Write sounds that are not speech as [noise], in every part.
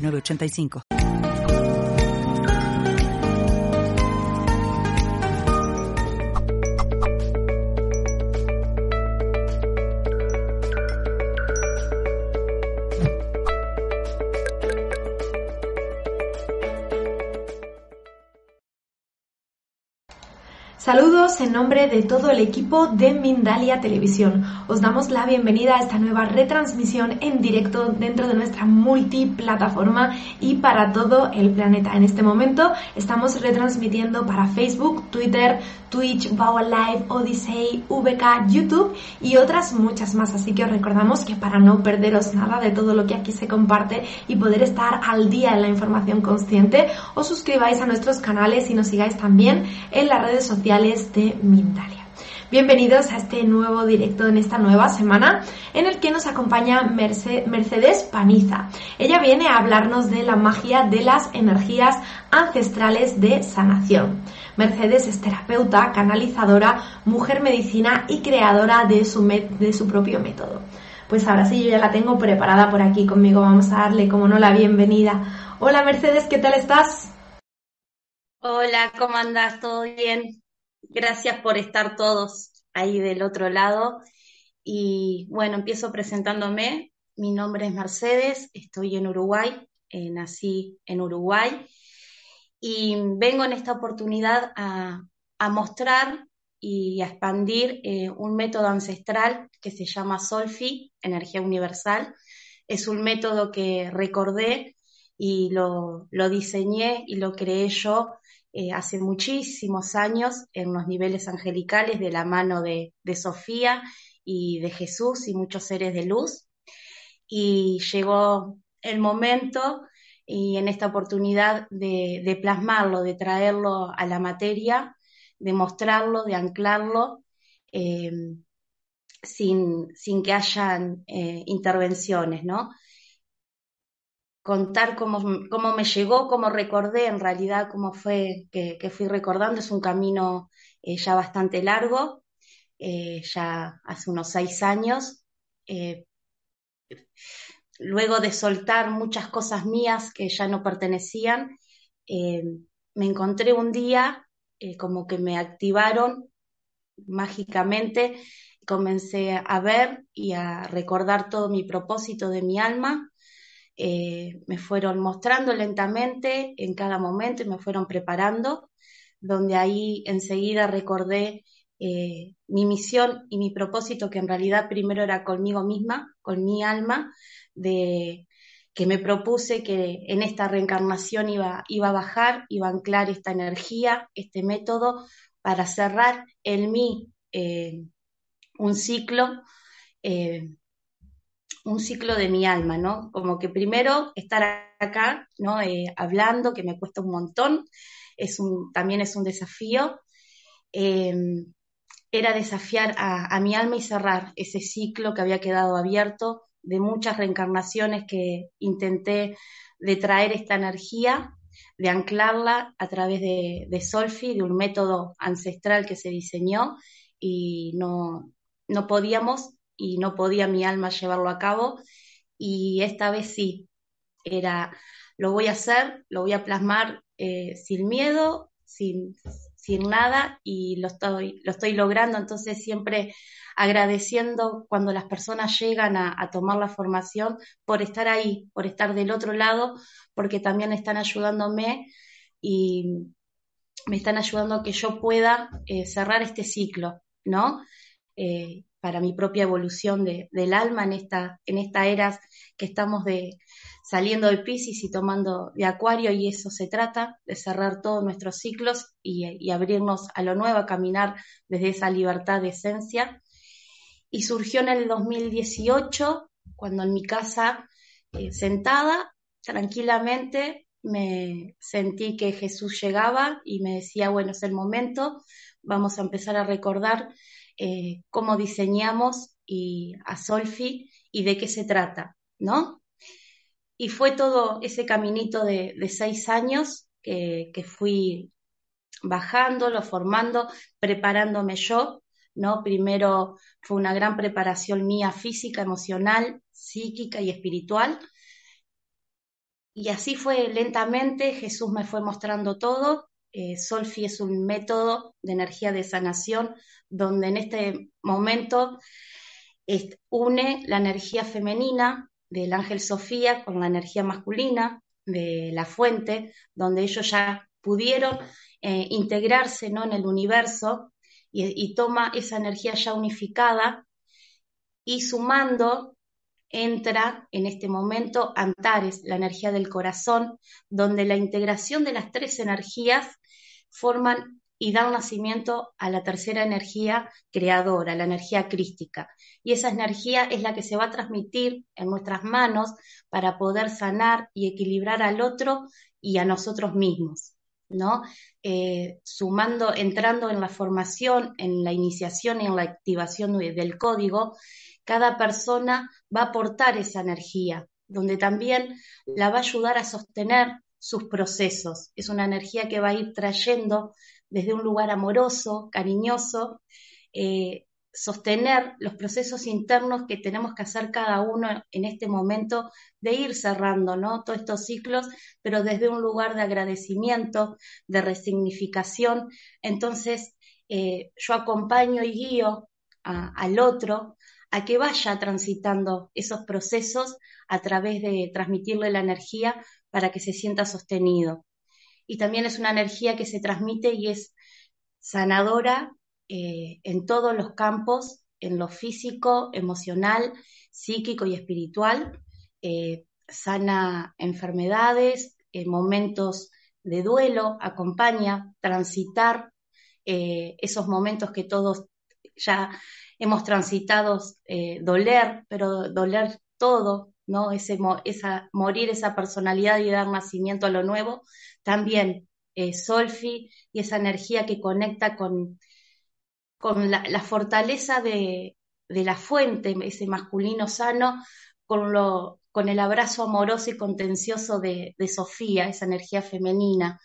985. Saludos en nombre de todo el equipo de Mindalia Televisión. Os damos la bienvenida a esta nueva retransmisión en directo dentro de nuestra multiplataforma y para todo el planeta. En este momento estamos retransmitiendo para Facebook, Twitter, Twitch, Bauer Live, Odyssey, VK, YouTube y otras muchas más. Así que os recordamos que para no perderos nada de todo lo que aquí se comparte y poder estar al día en la información consciente, os suscribáis a nuestros canales y nos sigáis también en las redes sociales de Mindalia. Bienvenidos a este nuevo directo en esta nueva semana en el que nos acompaña Mercedes Paniza. Ella viene a hablarnos de la magia de las energías ancestrales de sanación. Mercedes es terapeuta, canalizadora, mujer medicina y creadora de su, de su propio método. Pues ahora sí, yo ya la tengo preparada por aquí conmigo. Vamos a darle, como no, la bienvenida. Hola Mercedes, ¿qué tal estás? Hola, ¿cómo andas? ¿Todo bien? Gracias por estar todos ahí del otro lado. Y bueno, empiezo presentándome. Mi nombre es Mercedes, estoy en Uruguay, eh, nací en Uruguay y vengo en esta oportunidad a, mostrar y a expandir eh, un método ancestral que se llama Solfi, Energía Universal. Es un método que recordé y lo, lo diseñé y lo creé yo eh, hace muchísimos años en los niveles angelicales de la mano de, Sofía y de Jesús y muchos seres de luz. Y llegó el momento y en esta oportunidad de, plasmarlo, de traerlo a la materia, de mostrarlo, de anclarlo, eh, sin, que hayan eh, intervenciones, ¿no? Contar cómo, cómo, me llegó, cómo recordé, en realidad cómo fue que, fui recordando. Es un camino eh, ya bastante largo, eh, ya hace unos seis años. Eh, luego de soltar muchas cosas mías que ya no pertenecían, me encontré un día como que me activaron mágicamente, comencé a ver y a recordar todo mi propósito de mi alma eh, me fueron mostrando lentamente en cada momento y me fueron preparando, donde ahí enseguida recordé eh, mi misión y mi propósito, que en realidad primero era conmigo misma, con mi alma, de que me propuse que en esta reencarnación iba, iba a bajar, iba a anclar esta energía, este método, para cerrar en mí eh, un ciclo un ciclo de mi alma, ¿no? Como que primero estar acá, ¿no? Eh, hablando, que me cuesta un montón, es un, también es un desafío. Em, era desafiar a, mi alma y cerrar ese ciclo que había quedado abierto de muchas reencarnaciones que intenté de traer esta energía, de anclarla a través de, de Solfi, de un método ancestral que se diseñó y no, no podíamos y no podía mi alma llevarlo a cabo y esta vez sí, era, lo voy a hacer, lo voy a plasmar eh, sin miedo, sin, sin nada y lo estoy, lo estoy logrando, entonces siempre agradeciendo cuando las personas llegan a, tomar la formación por estar ahí, por estar del otro lado, porque también están ayudándome y me están ayudando a que yo pueda eh, cerrar este ciclo, ¿no? Eh, para mi propia evolución del alma en esta, en esta era que estamos de, saliendo de Pisces y tomando de Acuario y eso se trata, de cerrar todos nuestros ciclos y, abrirnos a lo nuevo, a caminar desde esa libertad de esencia. Y surgió en el 2018, cuando en mi casa, eh, sentada, tranquilamente me sentí que Jesús llegaba y me decía, bueno, es el momento, vamos a empezar a recordar eh, cómo diseñamos y a Solfi y de qué se trata, ¿no? Y fue todo ese caminito de, seis años que, que, fui bajándolo, formando, preparándome yo, ¿no? Primero fue una gran preparación mía física, emocional, psíquica y espiritual, y así fue lentamente, Jesús me fue mostrando todo. Eh, Solfi es un método de energía de sanación donde en este momento une la energía femenina del ángel Sofía con la energía masculina de la fuente, donde ellos ya pudieron eh, integrarse ¿no? en el universo y toma esa energía ya unificada y sumando entra en este momento Antares, la energía del corazón, donde la integración de las tres energías forman y dan nacimiento a la tercera energía creadora, la energía crística. Y esa energía es la que se va a transmitir en nuestras manos para poder sanar y equilibrar al otro y a nosotros mismos. ¿no? Eh, sumando, entrando en la formación, en la iniciación y en la activación del código, cada persona va a aportar esa energía, donde también la va a ayudar a sostener sus procesos. Es una energía que va a ir trayendo desde un lugar amoroso, cariñoso, eh, sostener los procesos internos que tenemos que hacer cada uno en este momento de ir cerrando ¿no? todos estos ciclos, pero desde un lugar de agradecimiento, de resignificación. Entonces, eh, yo acompaño y guío al otro a que vaya transitando esos procesos a través de transmitirle la energía para que se sienta sostenido. Y también es una energía que se transmite y es sanadora eh, en todos los campos, en lo físico, emocional, psíquico y espiritual. Eh, sana enfermedades, en momentos de duelo, acompaña transitar eh, esos momentos que todos ya hemos transitado eh, doler, pero doler todo, ¿no? Ese, esa, morir esa personalidad y dar nacimiento a lo nuevo, también eh, Solfi y esa energía que conecta con, con la, fortaleza de, la fuente, ese masculino sano, con, lo, con el abrazo amoroso y contencioso de, de Sofía, esa energía femenina.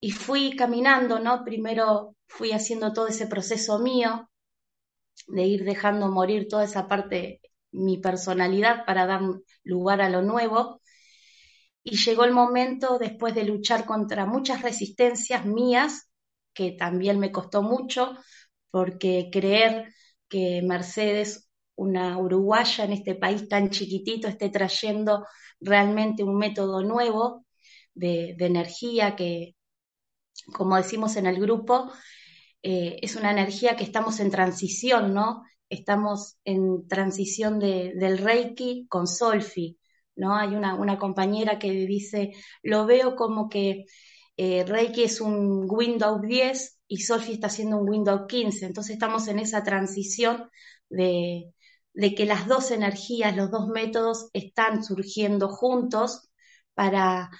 Y fui caminando, ¿no? Primero fui haciendo todo ese proceso mío, de ir dejando morir toda esa parte, mi personalidad, para dar lugar a lo nuevo. Y llegó el momento, después de luchar contra muchas resistencias mías, que también me costó mucho, porque creer que Mercedes, una uruguaya en este país tan chiquitito, esté trayendo realmente un método nuevo de, energía que, como decimos en el grupo, eh, es una energía que estamos en transición, ¿no? Estamos en transición del Reiki con Solfi, ¿no? Hay una, compañera que dice, lo veo como que eh, Reiki es un Windows 10 y Solfi está haciendo un Windows 15, entonces estamos en esa transición de, de que las dos energías, los dos métodos están surgiendo juntos para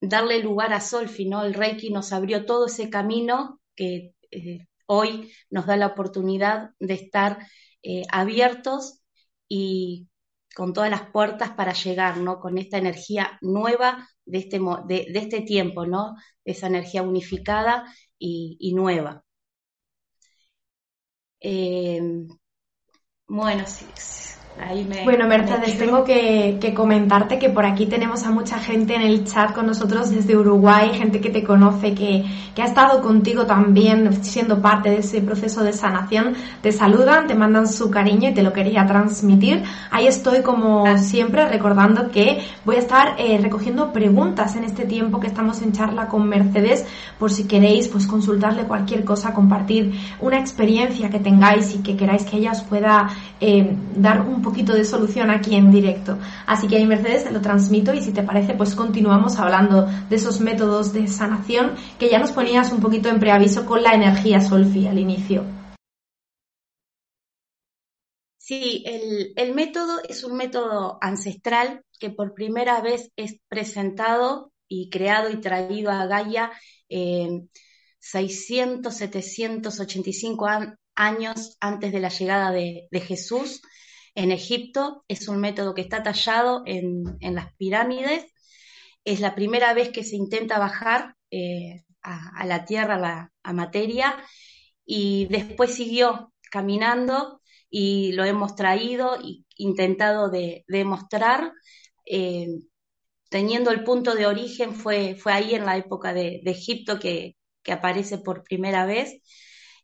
darle lugar a Solfi, ¿no? El Reiki nos abrió todo ese camino que eh, hoy nos da la oportunidad de estar eh, abiertos y con todas las puertas para llegar, ¿no? Con esta energía nueva de este, de, este tiempo, ¿no? Esa energía unificada y, nueva. Eh, bueno, sí, bueno, Mercedes, tengo que, comentarte que por aquí tenemos a mucha gente en el chat con nosotros desde Uruguay, gente que te conoce, que, ha estado contigo también siendo parte de ese proceso de sanación. Te saludan, te mandan su cariño y te lo quería transmitir. Ahí estoy como siempre recordando que voy a estar eh, recogiendo preguntas en este tiempo que estamos en charla con Mercedes por si queréis pues consultarle cualquier cosa, compartir una experiencia que tengáis y que queráis que ella os pueda eh, dar un poquito de solución aquí en directo. Así que ahí Mercedes te lo transmito y si te parece pues continuamos hablando de esos métodos de sanación que ya nos ponías un poquito en preaviso con la energía Solfi al inicio. Sí, el, método es un método ancestral que por primera vez es presentado y creado y traído a Gaia eh, 600, 785 años antes de la llegada de, Jesús en Egipto. Es un método que está tallado en, las pirámides. Es la primera vez que se intenta bajar eh, a, la tierra, a la a materia, y después siguió caminando y lo hemos traído e intentado de, demostrar. Eh, teniendo el punto de origen, fue, fue ahí en la época de, Egipto que, aparece por primera vez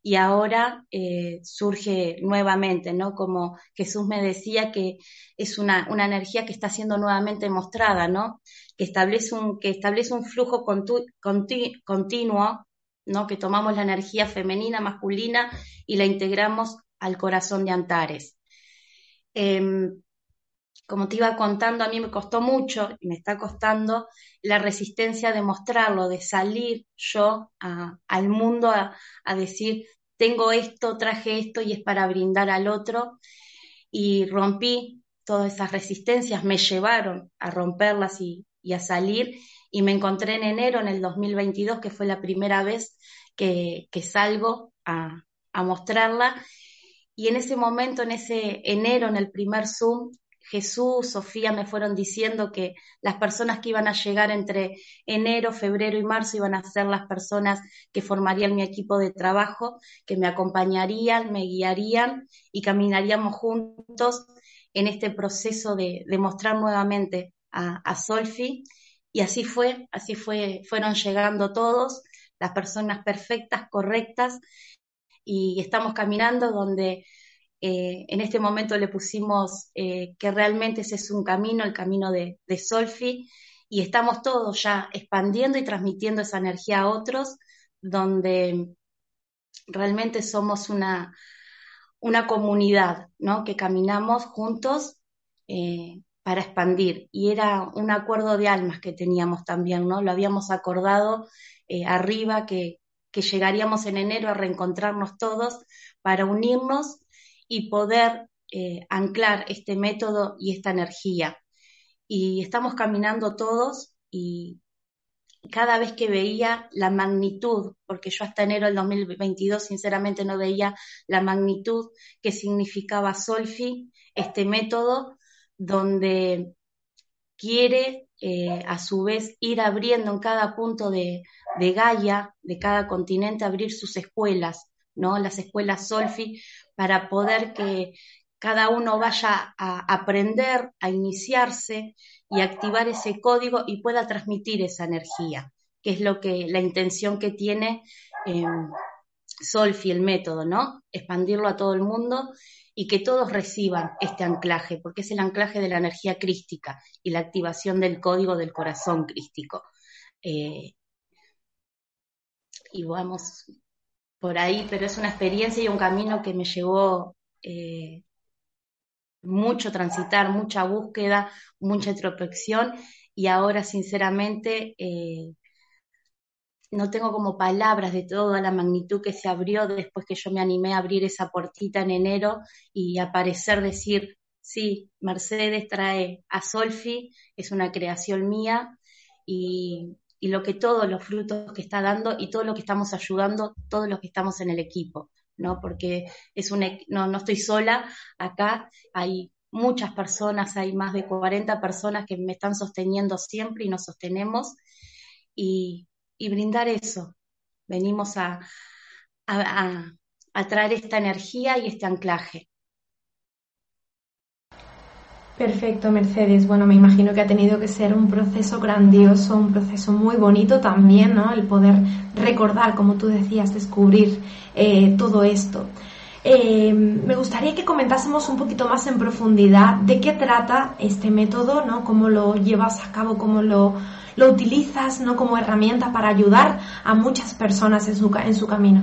y ahora eh, surge nuevamente, ¿no? Como Jesús me decía que es una, una energía que está siendo nuevamente mostrada, ¿no? Que establece un, que establece un flujo continuo, ¿no? Que tomamos la energía femenina, masculina y la integramos al corazón de Antares. Em, como te iba contando, a mí me costó mucho y me está costando la resistencia de mostrarlo, de salir yo al mundo a, decir, tengo esto, traje esto y es para brindar al otro. Y rompí todas esas resistencias, me llevaron a romperlas y, a salir. Y me encontré en enero, en el 2022, que fue la primera vez que, salgo a, a mostrarla y en ese momento, en ese enero, en el primer Zoom, Jesús, Sofía me fueron diciendo que las personas que iban a llegar entre enero, febrero y marzo iban a ser las personas que formarían mi equipo de trabajo, que me acompañarían, me guiarían y caminaríamos juntos en este proceso de, mostrar nuevamente a, a Solfi. Y así fue, así fue, fueron llegando todos, las personas perfectas, correctas, y estamos caminando donde eh, en este momento le pusimos eh, que realmente ese es un camino, el camino de, Solfi, y estamos todos ya expandiendo y transmitiendo esa energía a otros, donde realmente somos una, una comunidad, ¿no? Que caminamos juntos eh, para expandir. Y era un acuerdo de almas que teníamos también, ¿no? Lo habíamos acordado arriba que, que llegaríamos en enero a reencontrarnos todos para unirnos y poder eh, anclar este método y esta energía. Y estamos caminando todos y cada vez que veía la magnitud, porque yo hasta enero del 2022 sinceramente no veía la magnitud que significaba Solfi, este método donde quiere eh, a su vez ir abriendo en cada punto de, de Gaia, de cada continente, abrir sus escuelas, ¿no? Las escuelas Solfi, para poder que cada uno vaya a aprender, a iniciarse y activar ese código y pueda transmitir esa energía, que es lo que la intención que tiene eh, Solfi, el método, ¿no? Expandirlo a todo el mundo y que todos reciban este anclaje, porque es el anclaje de la energía crística y la activación del código del corazón crístico. Eh, y vamos por ahí, pero es una experiencia y un camino que me llevó eh, mucho transitar, mucha búsqueda, mucha introspección y ahora sinceramente eh, no tengo como palabras de toda la magnitud que se abrió después que yo me animé a abrir esa portita en enero y aparecer decir, sí, Mercedes trae a Solfi, es una creación mía y, y lo que todos los frutos que está dando y todo lo que estamos ayudando, todos los que estamos en el equipo, ¿no? Porque es un, no, no estoy sola acá, hay muchas personas, hay más de 40 personas que me están sosteniendo siempre y nos sostenemos y, y brindar eso. Venimos a, a, a traer esta energía y este anclaje. Perfecto, Mercedes. Bueno, me imagino que ha tenido que ser un proceso grandioso, un proceso muy bonito también, ¿no? El poder recordar, como tú decías, descubrir eh, todo esto. Eh, me gustaría que comentásemos un poquito más en profundidad de qué trata este método, ¿no? Cómo lo llevas a cabo, cómo lo, lo utilizas, ¿no? Como herramienta para ayudar a muchas personas en su, en su camino.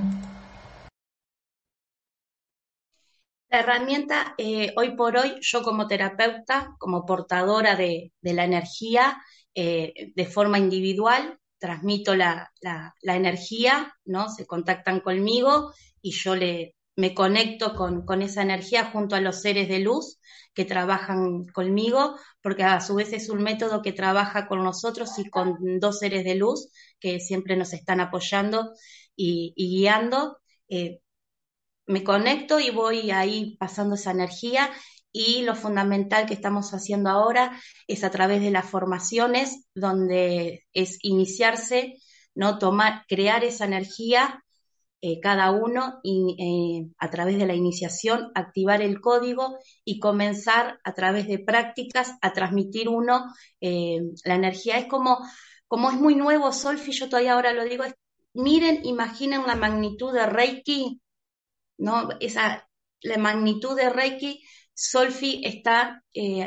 La herramienta, eh, hoy por hoy, yo como terapeuta, como portadora de, la energía, eh, de forma individual, transmito la, energía, ¿no? Se contactan conmigo y yo le, me conecto con, esa energía junto a los seres de luz que trabajan conmigo, porque a su vez es un método que trabaja con nosotros y con dos seres de luz que siempre nos están apoyando y, guiando. Eh, me conecto y voy ahí pasando esa energía y lo fundamental que estamos haciendo ahora es a través de las formaciones, donde es iniciarse, no tomar, crear esa energía eh, cada uno y, eh, a través de la iniciación activar el código y comenzar a través de prácticas a transmitir uno eh, la energía. Es como, como es muy nuevo Solfi, yo todavía ahora lo digo, miren, imaginen la magnitud de Reiki, ¿no? Esa, la magnitud de Reiki, Solfi está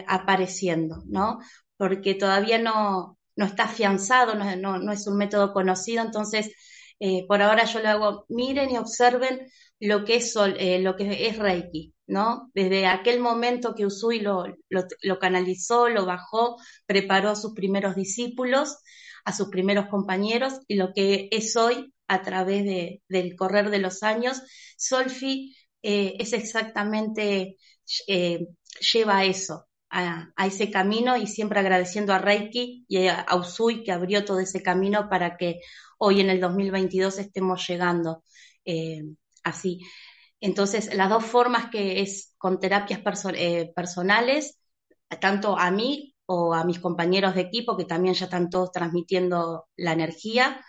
apareciendo, ¿no? Porque todavía no, no está afianzado, no, no es un método conocido, entonces eh, por ahora yo lo hago, miren y observen lo que es, eh, lo que es Reiki, ¿no? Desde aquel momento que Usui lo, lo, canalizó, lo bajó, preparó a sus primeros discípulos, a sus primeros compañeros, y lo que es hoy a través de, del correr de los años, Solfi eh, es exactamente, lleva a eso, a, ese camino y siempre agradeciendo a Reiki y a, a Usui que abrió todo ese camino para que hoy en el 2022 estemos llegando eh, así. Entonces, las dos formas que es con terapias eh, personales, tanto a mí o a mis compañeros de equipo, que también ya están todos transmitiendo la energía,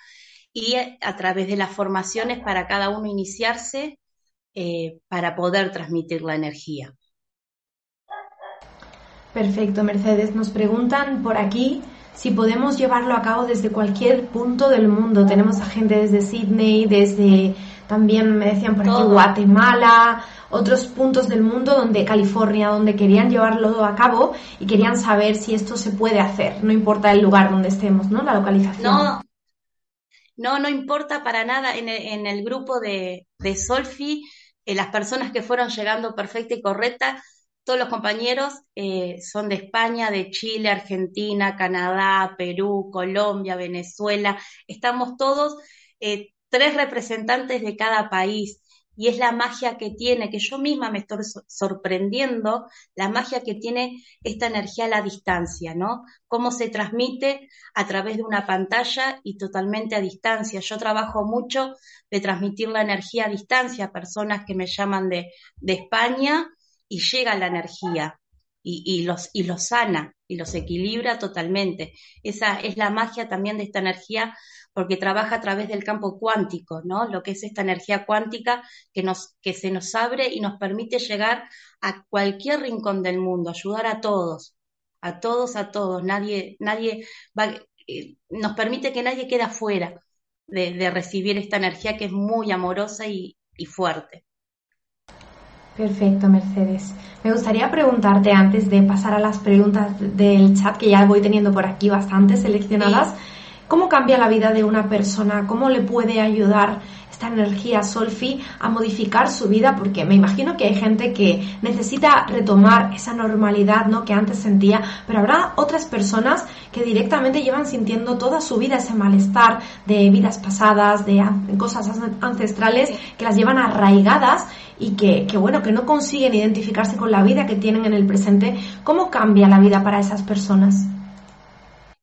y a través de las formaciones para cada uno iniciarse eh, para poder transmitir la energía. Perfecto, Mercedes. Nos preguntan por aquí si podemos llevarlo a cabo desde cualquier punto del mundo. Tenemos a gente desde Sydney, desde también me decían por aquí Guatemala, otros puntos del mundo donde California, donde querían llevarlo a cabo y querían saber si esto se puede hacer, no importa el lugar donde estemos, ¿no? La localización. No, no, no importa para nada. En el, grupo de, de Solfi, eh, las personas que fueron llegando perfecta y correcta, todos los compañeros eh, son de España, de Chile, Argentina, Canadá, Perú, Colombia, Venezuela. Estamos todos eh, tres representantes de cada país. Y es la magia que tiene, que yo misma me estoy sorprendiendo, la magia que tiene esta energía a la distancia, ¿no? Cómo se transmite a través de una pantalla y totalmente a distancia. Yo trabajo mucho de transmitir la energía a distancia a personas que me llaman de, de España, y llega la energía y, los, y los sana y los equilibra totalmente. Esa es la magia también de esta energía porque trabaja a través del campo cuántico, ¿no? Lo que es esta energía cuántica que, nos, que se nos abre y nos permite llegar a cualquier rincón del mundo, ayudar a todos, a todos, a todos. Nadie, nadie va, eh, nos permite que nadie quede afuera de, recibir esta energía que es muy amorosa y fuerte. Perfecto, Mercedes. Me gustaría preguntarte antes de pasar a las preguntas del chat, que ya voy teniendo por aquí bastantes seleccionadas, ¿cómo cambia la vida de una persona? ¿Cómo le puede ayudar esta energía Solfi a modificar su vida? Porque me imagino que hay gente que necesita retomar esa normalidad ¿no? que antes sentía, pero habrá otras personas que directamente llevan sintiendo toda su vida ese malestar de vidas pasadas, de cosas ancestrales, que las llevan arraigadas y que, bueno, que no consiguen identificarse con la vida que tienen en el presente, ¿cómo cambia la vida para esas personas?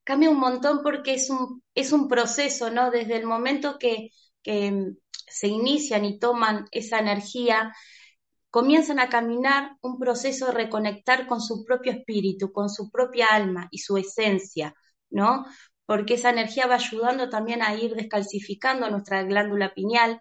Cambia un montón porque es un, es un proceso, ¿no? Desde el momento que, que se inician y toman esa energía, comienzan a caminar un proceso de reconectar con su propio espíritu, con su propia alma y su esencia, ¿no? Porque esa energía va ayudando también a ir descalcificando nuestra glándula pineal,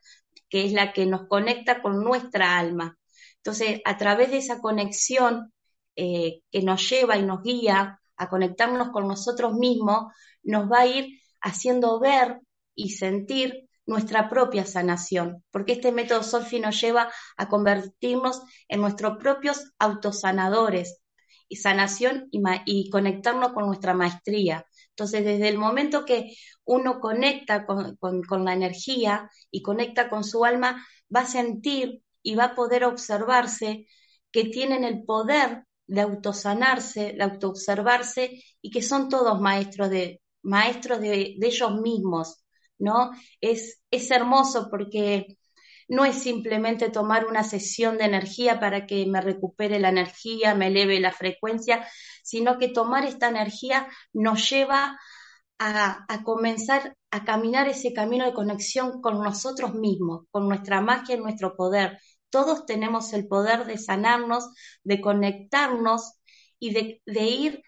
que es la que nos conecta con nuestra alma. Entonces, a través de esa conexión eh, que nos lleva y nos guía a conectarnos con nosotros mismos, nos va a ir haciendo ver y sentir nuestra propia sanación, porque este método Solfi nos lleva a convertirnos en nuestros propios autosanadores y sanación y conectarnos con nuestra maestría. Entonces, desde el momento que uno conecta con, la energía y conecta con su alma, va a sentir y va a poder observarse que tienen el poder de autosanarse, de autoobservarse y que son todos maestros de, maestros de, ellos mismos, ¿no? Es, es hermoso porque no es simplemente tomar una sesión de energía para que me recupere la energía, me eleve la frecuencia, sino que tomar esta energía nos lleva a, comenzar a caminar ese camino de conexión con nosotros mismos, con nuestra magia y nuestro poder. Todos tenemos el poder de sanarnos, de conectarnos y de, de ir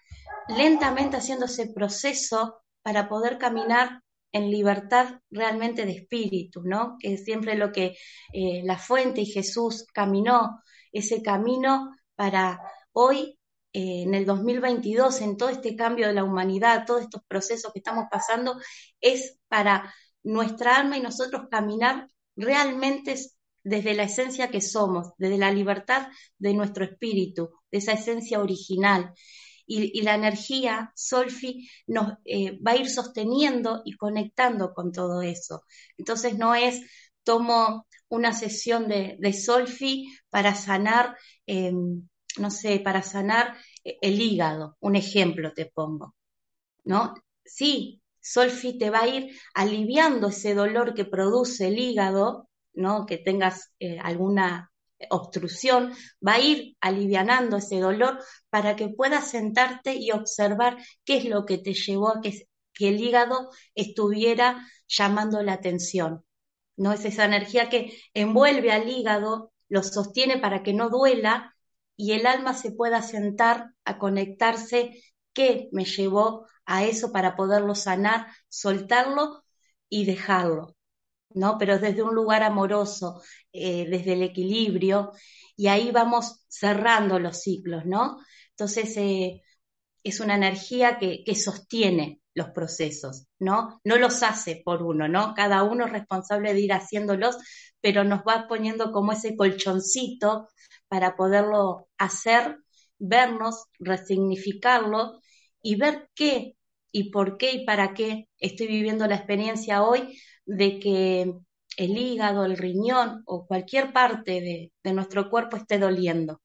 lentamente haciendo ese proceso para poder caminar en libertad realmente de espíritu, ¿no? Que es siempre lo que eh, la fuente y Jesús caminó, ese camino para hoy, eh, en el 2022, en todo este cambio de la humanidad, todos estos procesos que estamos pasando, es para nuestra alma y nosotros caminar realmente desde la esencia que somos, desde la libertad de nuestro espíritu, de esa esencia original y, la energía Solfi nos eh, va a ir sosteniendo y conectando con todo eso. Entonces no es tomo una sesión de, Solfi para sanar, em, no sé, para sanar el hígado, un ejemplo te pongo, ¿no? Sí, Solfi te va a ir aliviando ese dolor que produce el hígado, ¿no? Que tengas eh, alguna obstrucción, va a ir alivianando ese dolor para que puedas sentarte y observar qué es lo que te llevó a que, el hígado estuviera llamando la atención. ¿no? Es esa energía que envuelve al hígado, lo sostiene para que no duela y el alma se pueda sentar a conectarse qué me llevó a eso para poderlo sanar, soltarlo y dejarlo. ¿No? Pero desde un lugar amoroso, eh, desde el equilibrio, y ahí vamos cerrando los ciclos, ¿no? Entonces, eh, es una energía que, que, sostiene los procesos, ¿no? No los hace por uno, ¿no? Cada uno es responsable de ir haciéndolos, pero nos va poniendo como ese colchoncito para poderlo hacer, vernos, resignificarlo y ver qué y por qué y para qué estoy viviendo la experiencia hoy de que el hígado, el riñón o cualquier parte de, nuestro cuerpo esté doliendo.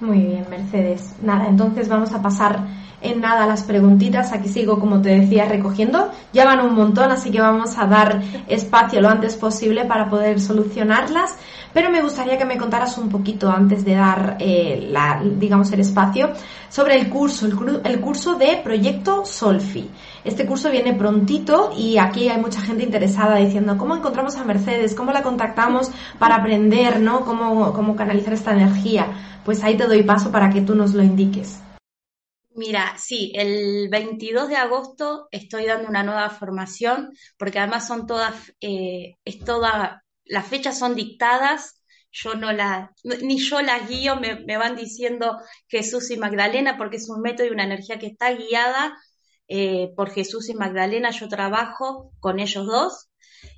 Muy bien, Mercedes. Nada, entonces vamos a pasar en nada las preguntitas. Aquí sigo, como te decía, recogiendo. Ya van un montón, así que vamos a dar espacio lo antes posible para poder solucionarlas. Pero me gustaría que me contaras un poquito antes de dar, eh, la, digamos, el espacio sobre el curso, el, curso de Proyecto Solfi. Este curso viene prontito y aquí hay mucha gente interesada diciendo cómo encontramos a Mercedes, cómo la contactamos para aprender, ¿no? Cómo, cómo canalizar esta energía. Pues ahí te doy paso para que tú nos lo indiques. Mira, sí, el 22 de agosto estoy dando una nueva formación, porque además son todas, eh, es toda, las fechas son dictadas, yo no la, ni yo las guío, me, van diciendo Jesús y Magdalena, porque es un método y una energía que está guiada eh, por Jesús y Magdalena, yo trabajo con ellos dos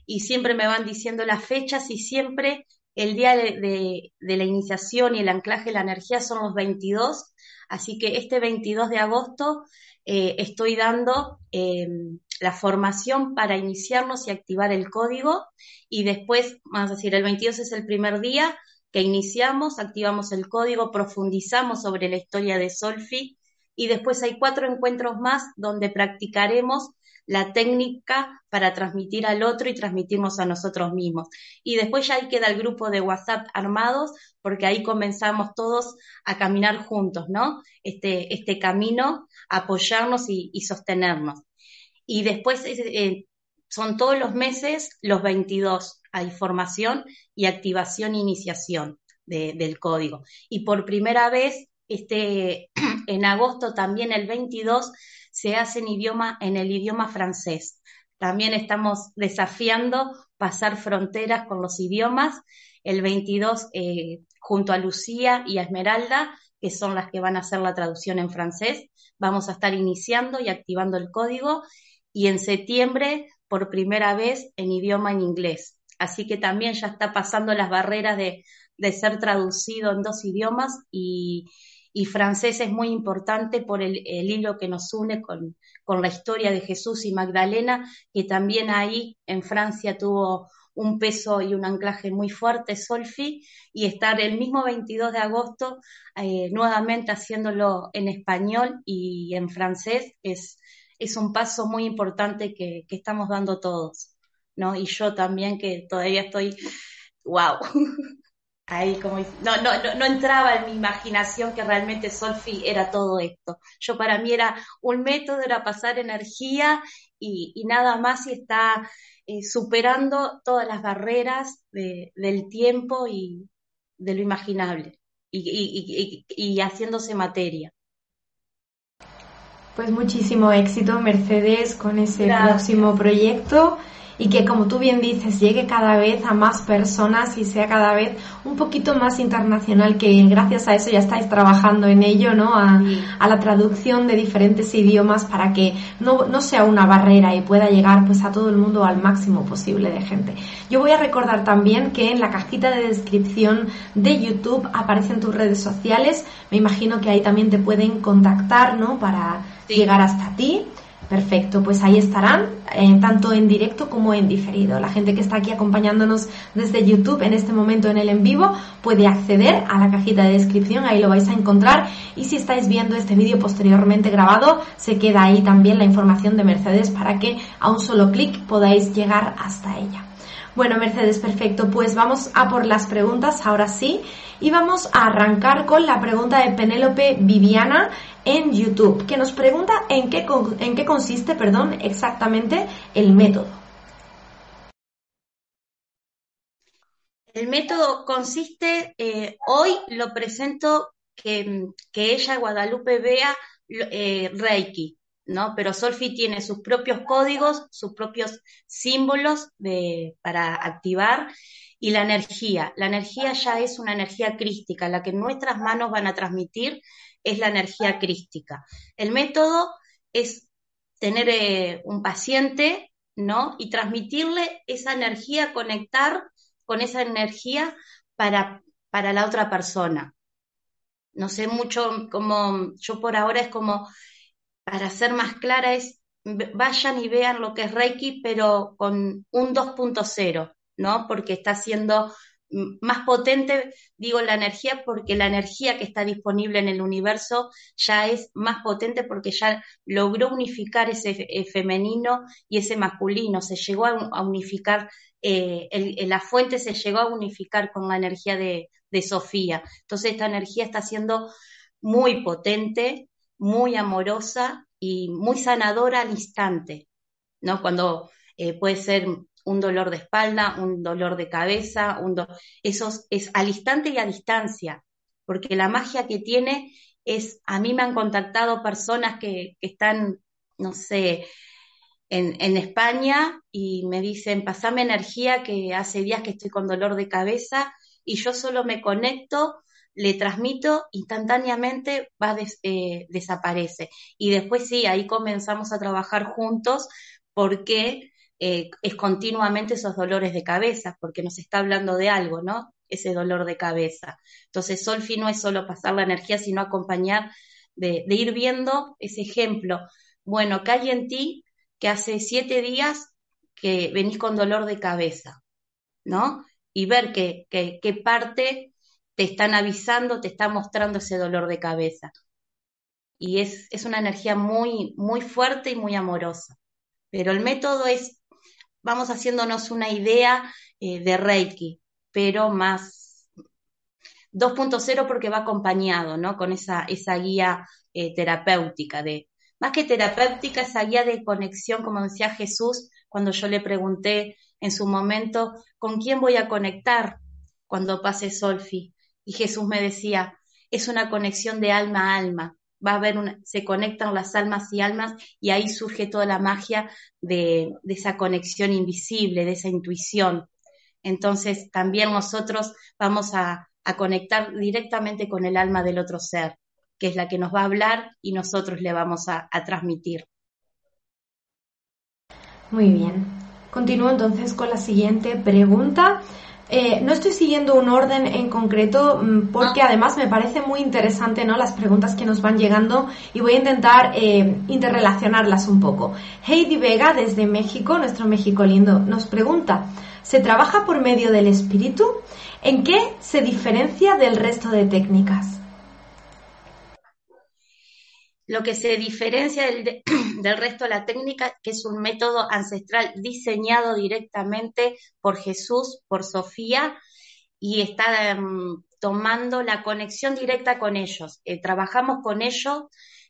y siempre me van diciendo las fechas y siempre el día de, la iniciación y el anclaje de la energía son los 22 Así que este 22 de agosto eh, estoy dando em, la formación para iniciarnos y activar el código y después, vamos a decir, el 22 es el primer día que iniciamos, activamos el código, profundizamos sobre la historia de Solfi y después hay cuatro encuentros más donde practicaremos la técnica para transmitir al otro y transmitirnos a nosotros mismos. Y después ya ahí queda el grupo de WhatsApp armados, porque ahí comenzamos todos a caminar juntos, ¿no? Este, este camino, apoyarnos y, sostenernos. Y después eh, son todos los meses los 22, hay formación y activación e iniciación del código. Y por primera vez, este, [clears throat] en agosto también el 22 se hace en, idioma, en el idioma francés. También estamos desafiando pasar fronteras con los idiomas. El 22, eh, junto a Lucía y a Esmeralda, que son las que van a hacer la traducción en francés, vamos a estar iniciando y activando el código. Y en septiembre, por primera vez, en idioma en inglés. Así que también ya está pasando las barreras de, de ser traducido en dos idiomas y, y francés es muy importante por el, hilo que nos une con, la historia de Jesús y Magdalena, que también ahí en Francia tuvo un peso y un anclaje muy fuerte, Solfi, y estar el mismo 22 de agosto eh, nuevamente haciéndolo en español y en francés es, es un paso muy importante que, que estamos dando todos. ¿no? Y yo también que todavía estoy, wow, [laughs] ahí como, no, no, no, entraba en mi imaginación que realmente Solfi era todo esto. Yo para mí era un método, era pasar energía y, nada más y está eh, superando todas las barreras del tiempo y de lo imaginable y, y haciéndose materia. Pues muchísimo éxito, Mercedes, con ese próximo proyecto y que, como tú bien dices, llegue cada vez a más personas y sea cada vez un poquito más internacional, que gracias a eso ya estáis trabajando en ello, ¿no? A, la traducción de diferentes idiomas para que no, no, sea una barrera y pueda llegar pues a todo el mundo al máximo posible de gente. Yo voy a recordar también que en la cajita de descripción de YouTube aparecen tus redes sociales. Me imagino que ahí también te pueden contactar, ¿no? Para llegar hasta ti. Perfecto, pues ahí estarán, eh, tanto en directo como en diferido. La gente que está aquí acompañándonos desde YouTube en este momento en el en vivo puede acceder a la cajita de descripción, ahí lo vais a encontrar. Y si estáis viendo este vídeo posteriormente grabado, se queda ahí también la información de Mercedes para que a un solo clic podáis llegar hasta ella. Bueno, Mercedes, perfecto. Pues vamos a por las preguntas ahora sí. Y vamos a arrancar con la pregunta de Penélope Viviana en YouTube, que nos pregunta en qué, en qué consiste perdón, exactamente el método. El método consiste, eh, hoy lo presento que, que ella, Guadalupe, vea eh, Reiki. ¿No? Pero Solfi tiene sus propios códigos, sus propios símbolos para activar y la energía. La energía ya es una energía crística, la que nuestras manos van a transmitir es la energía crística. El método es tener eh, un paciente, ¿no? Y transmitirle esa energía, conectar con esa energía para, para la otra persona. No sé mucho como, yo por ahora es como para ser más clara, es vayan y vean lo que es Reiki, pero con un 2.0, ¿no? Porque está siendo más potente, digo la energía, porque la energía que está disponible en el universo ya es más potente porque ya logró unificar ese eh, femenino y ese masculino, se llegó a, unificar, eh, la fuente se llegó a unificar con la energía de Sofía. Entonces esta energía está siendo muy potente muy amorosa y muy sanadora al instante, ¿no? Cuando eh, puede ser un dolor de espalda, un dolor de cabeza, un eso es al instante y a distancia, porque la magia que tiene es, a mí me han contactado personas que, están, no sé, en, en, España y me dicen, pasame energía que hace días que estoy con dolor de cabeza y yo solo me conecto le transmito, instantáneamente va eh, desaparece. Y después sí, ahí comenzamos a trabajar juntos porque eh, es continuamente esos dolores de cabeza, porque nos está hablando de algo, ¿no? Ese dolor de cabeza. Entonces, Solfi no es solo pasar la energía, sino acompañar de, ir viendo ese ejemplo. Bueno, hay en ti que hace siete días que venís con dolor de cabeza, ¿no? Y ver qué parte te están avisando, te están mostrando ese dolor de cabeza. Y es, es una energía muy, muy fuerte y muy amorosa. Pero el método es, vamos haciéndonos una idea eh, de Reiki, pero más 2.0 porque va acompañado, ¿no? Con esa, esa guía eh, terapéutica de, más que terapéutica, esa guía de conexión, como decía Jesús, cuando yo le pregunté en su momento, ¿con quién voy a conectar cuando pase Solfi? Y Jesús me decía, es una conexión de alma a alma. Va a haber una, se conectan las almas y almas y ahí surge toda la magia de, esa conexión invisible, de esa intuición. Entonces también nosotros vamos a, conectar directamente con el alma del otro ser, que es la que nos va a hablar y nosotros le vamos a, a transmitir. Muy bien. Continúo entonces con la siguiente pregunta. Eh, no estoy siguiendo un orden en concreto mm, porque además me parece muy interesante ¿no? las preguntas que nos van llegando y voy a intentar eh, interrelacionarlas un poco. Heidi Vega desde México, nuestro México lindo, nos pregunta, ¿se trabaja por medio del espíritu? ¿En qué se diferencia del resto de técnicas? Lo que se diferencia [clears throat] del, resto de la técnica, que es un método ancestral diseñado directamente por Jesús, por Sofía, y está um, tomando la conexión directa con ellos. Eh, trabajamos con ellos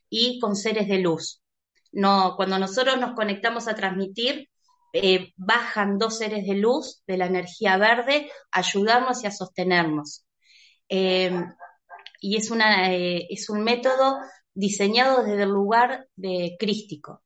y con seres de luz. No, cuando nosotros nos conectamos a transmitir, eh, bajan dos seres de luz de la energía verde a ayudarnos y a sostenernos. Eh, y es, una, es un método diseñado desde el lugar de crístico,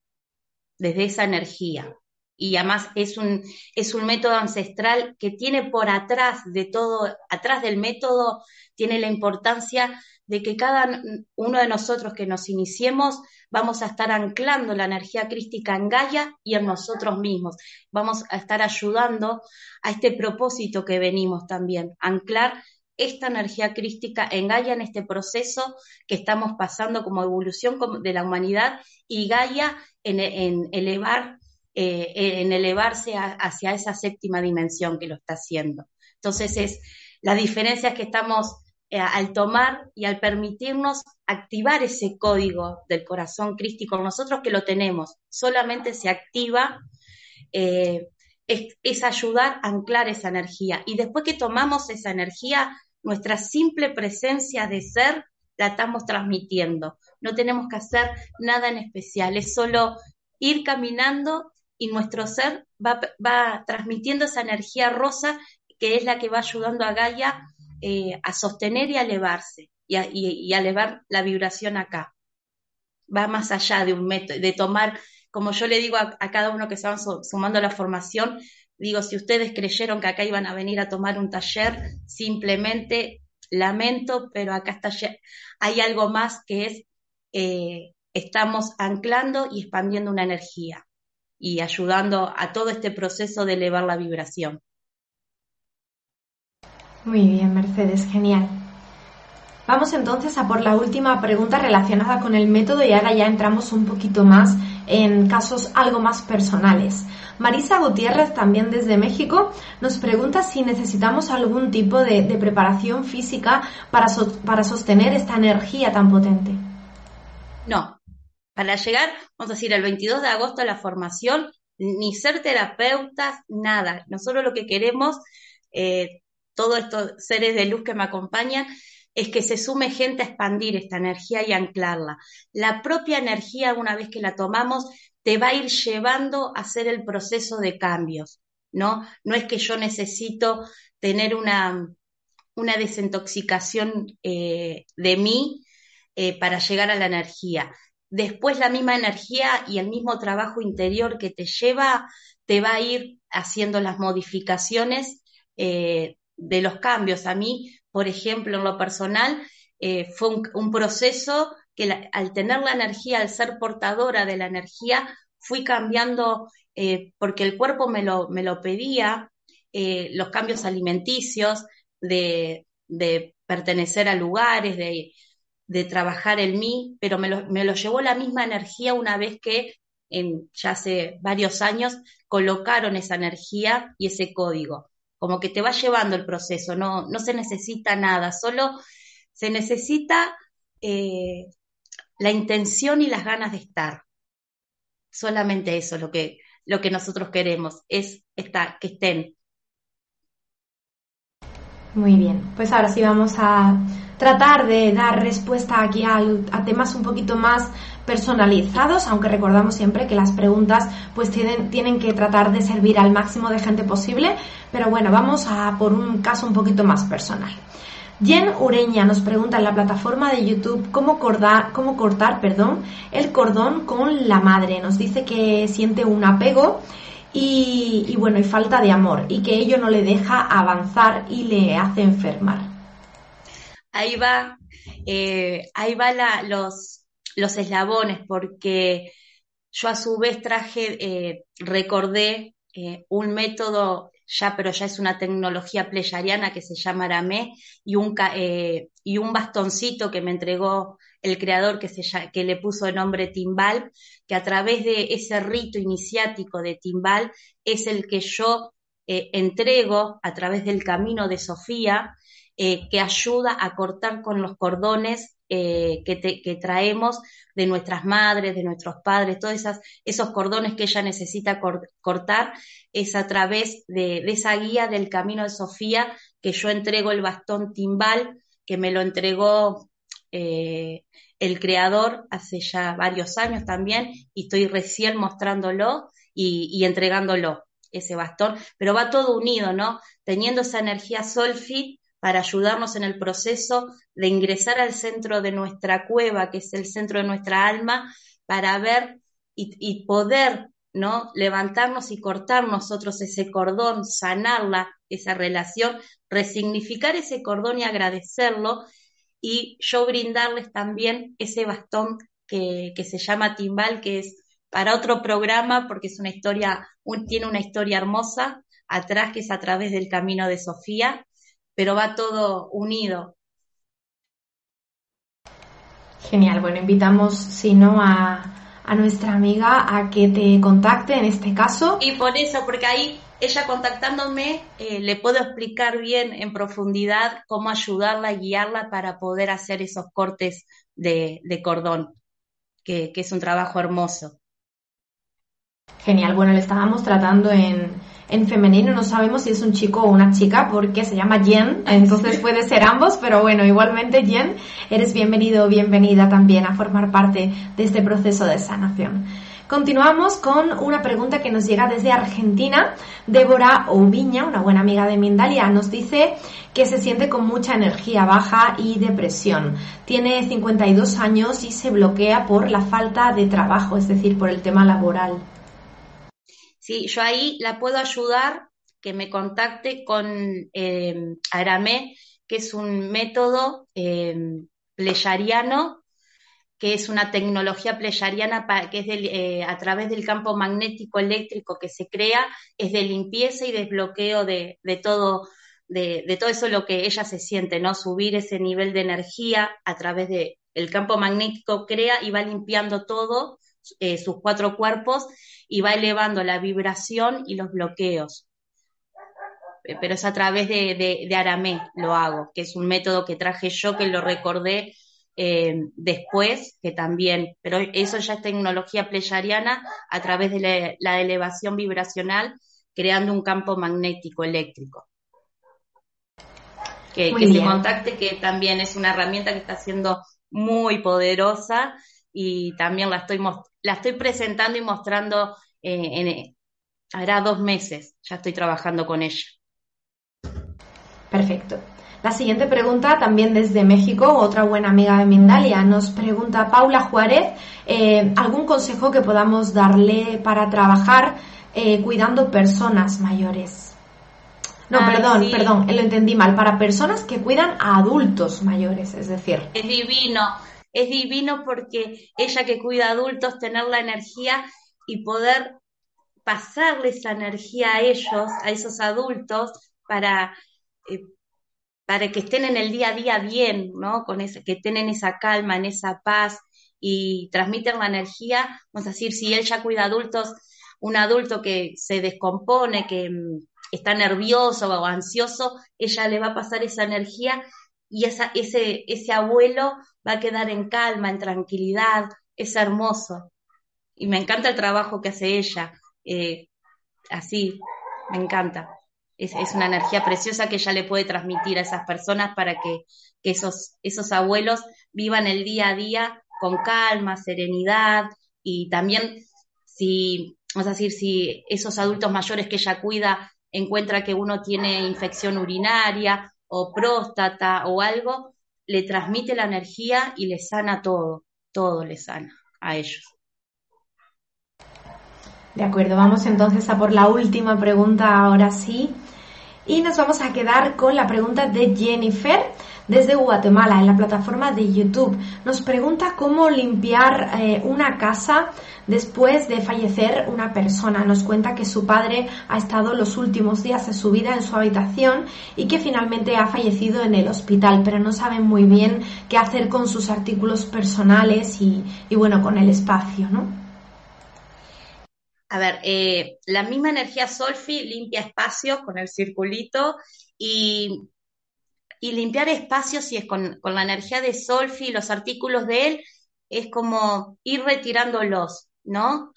desde esa energía. Y además es un, es un método ancestral que tiene por atrás de todo, atrás del método, tiene la importancia de que cada uno de nosotros que nos iniciemos vamos a estar anclando la energía crística en Gaia y en nosotros mismos. Vamos a estar ayudando a este propósito que venimos también, anclar esta energía crística en Gaia en este proceso que estamos pasando como evolución de la humanidad y Gaia en, elevar, eh, en elevarse hacia esa séptima dimensión que lo está haciendo. Entonces es la diferencia que estamos eh, al tomar y al permitirnos activar ese código del corazón crístico, nosotros que lo tenemos, solamente se activa eh, es, ayudar a anclar esa energía. Y después que tomamos esa energía, nuestra simple presencia de ser la estamos transmitiendo. No tenemos que hacer nada en especial, es solo ir caminando y nuestro ser va, va transmitiendo esa energía rosa que es la que va ayudando a Gaia eh, a sostener y a elevarse y a, y a elevar la vibración acá. Va más allá de un método, de tomar como yo le digo a, cada uno que se van sumando a la formación, digo, si ustedes creyeron que acá iban a venir a tomar un taller, simplemente lamento, pero acá está, hay algo más que es, eh, estamos anclando y expandiendo una energía y ayudando a todo este proceso de elevar la vibración. Muy bien, Mercedes, genial. Vamos entonces a por la última pregunta relacionada con el método y ahora ya entramos un poquito más en casos algo más personales. Marisa Gutiérrez, también desde México, nos pregunta si necesitamos algún tipo de, preparación física para, para sostener esta energía tan potente. No, para llegar, vamos a decir, el 22 de agosto a la formación, ni ser terapeutas, nada. Nosotros lo que queremos, eh, todos estos seres de luz que me acompañan, es que se sume gente a expandir esta energía y anclarla. La propia energía, una vez que la tomamos, te va a ir llevando a hacer el proceso de cambios, ¿no? No es que yo necesito tener una, una desintoxicación eh, de mí eh, para llegar a la energía. Después la misma energía y el mismo trabajo interior que te lleva, te va a ir haciendo las modificaciones eh, de los cambios. A mí por ejemplo, en lo personal, eh, fue un, proceso que al tener la energía, al ser portadora de la energía, fui cambiando, eh, porque el cuerpo me lo, me lo pedía, eh, los cambios alimenticios, de, pertenecer a lugares, de, trabajar en mí, pero me lo, me lo, llevó la misma energía una vez que en, ya hace varios años colocaron esa energía y ese código como que te va llevando el proceso, no, no se necesita nada, solo se necesita eh, la intención y las ganas de estar. Solamente eso lo que, lo que nosotros queremos, es estar, que estén. Muy bien, pues ahora sí vamos a tratar de dar respuesta aquí a, a temas un poquito más personalizados, aunque recordamos siempre que las preguntas pues tienen, tienen que tratar de servir al máximo de gente posible, pero bueno, vamos a por un caso un poquito más personal. Jen Ureña nos pregunta en la plataforma de YouTube cómo, cortar, cómo cortar perdón, el cordón con la madre. Nos dice que siente un apego y, bueno, y falta de amor y que ello no le deja avanzar y le hace enfermar. Ahí va, eh, ahí va los, los eslabones, porque yo a su vez traje, eh, recordé eh, un método ya, pero ya es una tecnología pleyariana que se llama Aramé y un, eh, y un bastoncito que me entregó el creador que, se, que le puso el nombre Timbal, que a través de ese rito iniciático de Timbal es el que yo entrego a través del camino de Sofía, que ayuda a cortar con los cordones eh, que, traemos de nuestras madres, de nuestros padres, todos esos cordones que ella necesita cortar, es a través de, esa guía del camino de Sofía que yo entrego el bastón timbal, que me lo entregó eh, el creador hace ya varios años también, y estoy recién mostrándolo y, y entregándolo, ese bastón, pero va todo unido, ¿no? Teniendo esa energía Solfit para ayudarnos en el proceso de ingresar al centro de nuestra cueva, que es el centro de nuestra alma, para ver y, poder ¿no? levantarnos y cortar nosotros ese cordón, sanarla, esa relación, resignificar ese cordón y agradecerlo, y yo brindarles también ese bastón que, que se llama timbal, que es para otro programa, porque es una historia, tiene una historia hermosa atrás, que es a través del camino de Sofía, pero va todo unido. Genial, bueno, invitamos, si no, a, nuestra amiga a que te contacte en este caso. Y por eso, porque ahí ella contactándome eh, le puedo explicar bien en profundidad cómo ayudarla, guiarla para poder hacer esos cortes de, cordón, que, que es un trabajo hermoso. Genial, bueno, le estábamos tratando en, en femenino, no sabemos si es un chico o una chica porque se llama Jen, [laughs] entonces puede ser ambos, pero bueno, igualmente Jen, eres bienvenido o bienvenida también a formar parte de este proceso de sanación. Continuamos con una pregunta que nos llega desde Argentina. Débora Oviña, una buena amiga de Mindalia, nos dice que se siente con mucha energía baja y depresión. Tiene 52 años y se bloquea por la falta de trabajo, es decir, por el tema laboral. Sí, yo ahí la puedo ayudar que me contacte con eh, Aramé, que es un método eh, que es una tecnología pleyariana que es eh, a través del campo magnético eléctrico que se crea, es de limpieza y desbloqueo de, todo, de, todo eso lo que ella se siente, ¿no? Subir ese nivel de energía a través del el campo magnético crea y va limpiando todo eh, sus cuatro cuerpos y va elevando la vibración y los bloqueos. Eh, pero es a través de, de, Aramé lo hago, que es un método que traje yo, que lo recordé eh, después, que también, pero eso ya es tecnología pleyariana a través de la, elevación vibracional, creando un campo magnético eléctrico. Que, que se contacte, que también es una herramienta que está siendo muy poderosa y también la estoy, la estoy presentando y mostrando eh, en, hará dos meses, ya estoy trabajando con ella. Perfecto. La siguiente pregunta, también desde México, otra buena amiga de Mindalia, nos pregunta Paula Juárez, eh, ¿algún consejo que podamos darle para trabajar eh, cuidando personas mayores? No, perdón, perdón, lo entendí mal, para personas que cuidan a adultos mayores, es decir. Es divino es divino porque ella que cuida a adultos, tener la energía y poder pasarle esa energía a ellos, a esos adultos, para, eh, para que estén en el día a día bien, ¿no? Con ese, que estén en esa calma, en esa paz y transmiten la energía. Vamos a decir, si él ya cuida adultos, un adulto que se descompone, que mm, está nervioso o ansioso, ella le va a pasar esa energía y esa, ese, ese abuelo va a quedar en calma, en tranquilidad, es hermoso. Y me encanta el trabajo que hace ella, eh, así, me encanta. Es, una energía preciosa que ella le puede transmitir a esas personas para que, esos, esos abuelos vivan el día a día con calma, serenidad y también si, vamos a decir, si esos adultos mayores que ella cuida encuentra que uno tiene infección urinaria o próstata o algo, le transmite la energía y le sana todo, todo le sana a ellos. De acuerdo, vamos entonces a por la última pregunta ahora sí. Y nos vamos a quedar con la pregunta de Jennifer desde Guatemala en la plataforma de YouTube. Nos pregunta cómo limpiar eh, una casa después de fallecer una persona. Nos cuenta que su padre ha estado los últimos días de su vida en su habitación y que finalmente ha fallecido en el hospital, pero no sabe muy bien qué hacer con sus artículos personales y, bueno, con el espacio, ¿no? A ver, eh, la misma energía Solfi limpia espacios con el circulito y y limpiar espacios, si es con, con la energía de Solfi, los artículos de él, es como ir retirándolos, ¿no?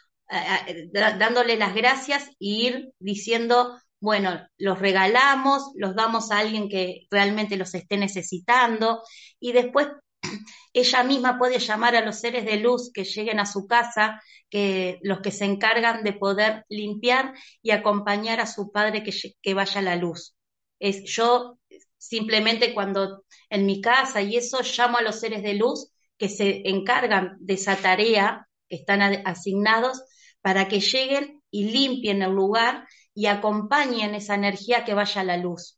dándole las gracias e ir diciendo, bueno, los regalamos, los damos a alguien que realmente los esté necesitando y después ella misma puede llamar a los seres de luz que lleguen a su casa, que los que se encargan de poder limpiar y acompañar a su padre que, vaya a la luz. Es, yo simplemente cuando en mi casa y eso llamo a los seres de luz que se encargan de esa tarea, que están asignados, para que lleguen y limpien el lugar y acompañen esa energía que vaya a la luz.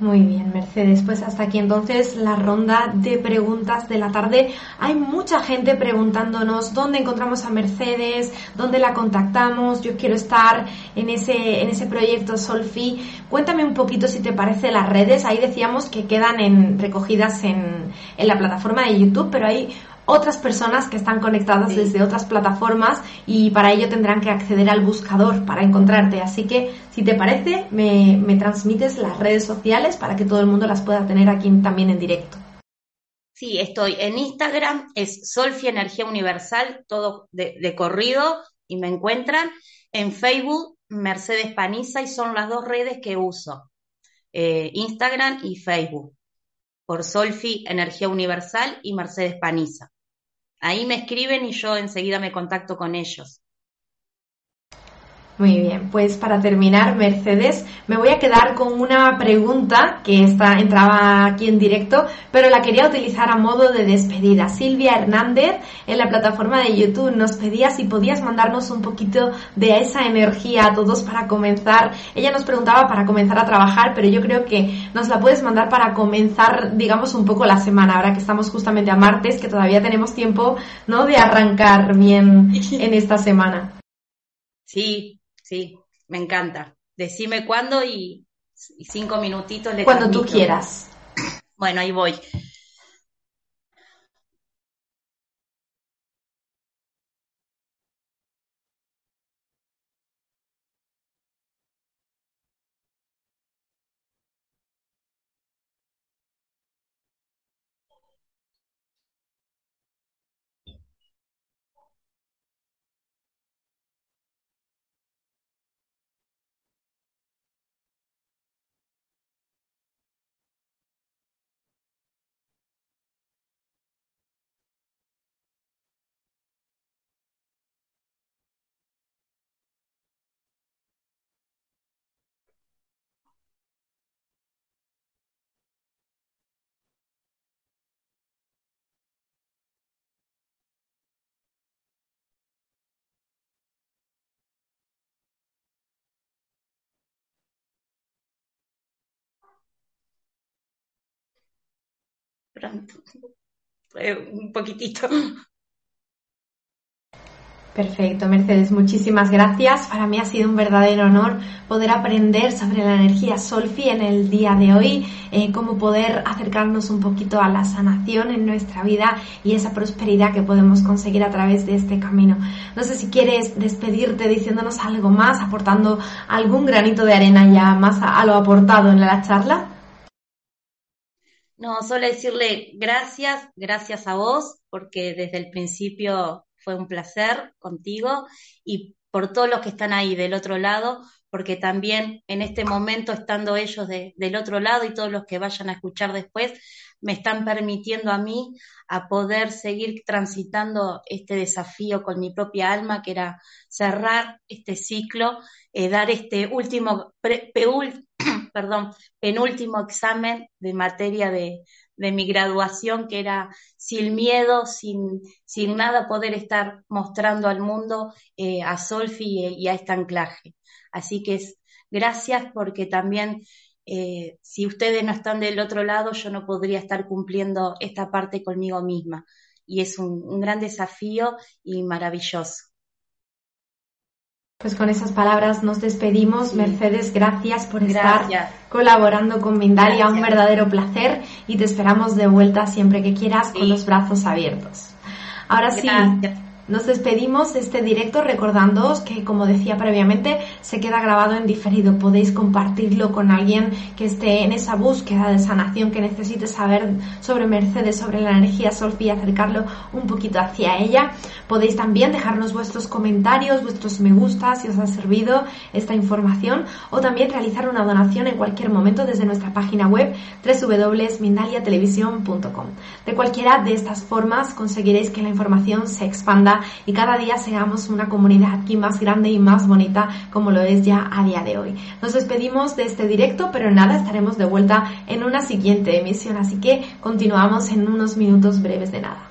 Muy bien, Mercedes. Pues hasta aquí entonces la ronda de preguntas de la tarde. Hay mucha gente preguntándonos dónde encontramos a Mercedes, dónde la contactamos. Yo quiero estar en ese, en ese proyecto Solfi. Cuéntame un poquito si te parece las redes. Ahí decíamos que quedan en, recogidas en, en la plataforma de YouTube, pero hay otras personas que están conectadas desde otras plataformas y para ello tendrán que acceder al buscador para encontrarte. Así que, si te parece, me, transmites las redes sociales para que todo el mundo las pueda tener aquí también en directo. Sí, estoy en Instagram, es Solfi Energía Universal, todo de, corrido y me encuentran. En Facebook, Mercedes Paniza y son las dos redes que uso, eh, Instagram y Facebook, por Solfi Energía Universal y Mercedes Paniza. Ahí me escriben y yo enseguida me contacto con ellos. Muy bien, pues para terminar, Mercedes, me voy a quedar con una pregunta que está, entraba aquí en directo, pero la quería utilizar a modo de despedida. Silvia Hernández en la plataforma de YouTube nos pedía si podías mandarnos un poquito de esa energía a todos para comenzar. Ella nos preguntaba para comenzar a trabajar, pero yo creo que nos la puedes mandar para comenzar, digamos, un poco la semana, ahora que estamos justamente a martes, que todavía tenemos tiempo, ¿no?, de arrancar bien [laughs] en esta semana. Sí, Sí, me encanta. Decime cuándo y, cinco minutitos le Cuando tú quieras. Bueno, ahí voy. Un poquitito. Perfecto, Mercedes, muchísimas gracias. Para mí ha sido un verdadero honor poder aprender sobre la energía Solfi en el día de hoy, eh, cómo poder acercarnos un poquito a la sanación en nuestra vida y esa prosperidad que podemos conseguir a través de este camino. No sé si quieres despedirte diciéndonos algo más, aportando algún granito de arena ya más a lo aportado en la charla. No, solo decirle gracias, gracias a vos, porque desde el principio fue un placer contigo y por todos los que están ahí del otro lado, porque también en este momento, estando ellos del otro lado y todos los que vayan a escuchar después, me están permitiendo a mí a poder seguir transitando este desafío con mi propia alma, que era cerrar este ciclo, eh, dar este último, perdón, penúltimo examen de materia de, mi graduación, que era sin miedo, sin, sin nada poder estar mostrando al mundo eh, a Solfi y, a este anclaje. Así que es gracias porque también eh, si ustedes no están del otro lado, yo no podría estar cumpliendo esta parte conmigo misma. Y es un gran desafío y maravilloso. Pues con esas palabras nos despedimos. Mercedes, gracias por estar colaborando con Mindalia. Un verdadero placer y te esperamos de vuelta siempre que quieras con los brazos abiertos. Ahora sí, Nos despedimos de este directo recordándoos que, como decía previamente, se queda grabado en diferido. Podéis compartirlo con alguien que esté en esa búsqueda de sanación, que necesite saber sobre Mercedes, sobre la energía Sol y acercarlo un poquito hacia ella. Podéis también dejarnos vuestros comentarios, vuestros me gusta si os ha servido esta información o también realizar una donación en cualquier momento desde nuestra página web www.mindaliatelevisión.com. De cualquiera de estas formas conseguiréis que la información se expanda y cada día seamos una comunidad aquí más grande y más bonita como lo es ya a día de hoy. Nos despedimos de este directo, pero nada, estaremos de vuelta en una siguiente emisión, así que continuamos en unos minutos breves de nada.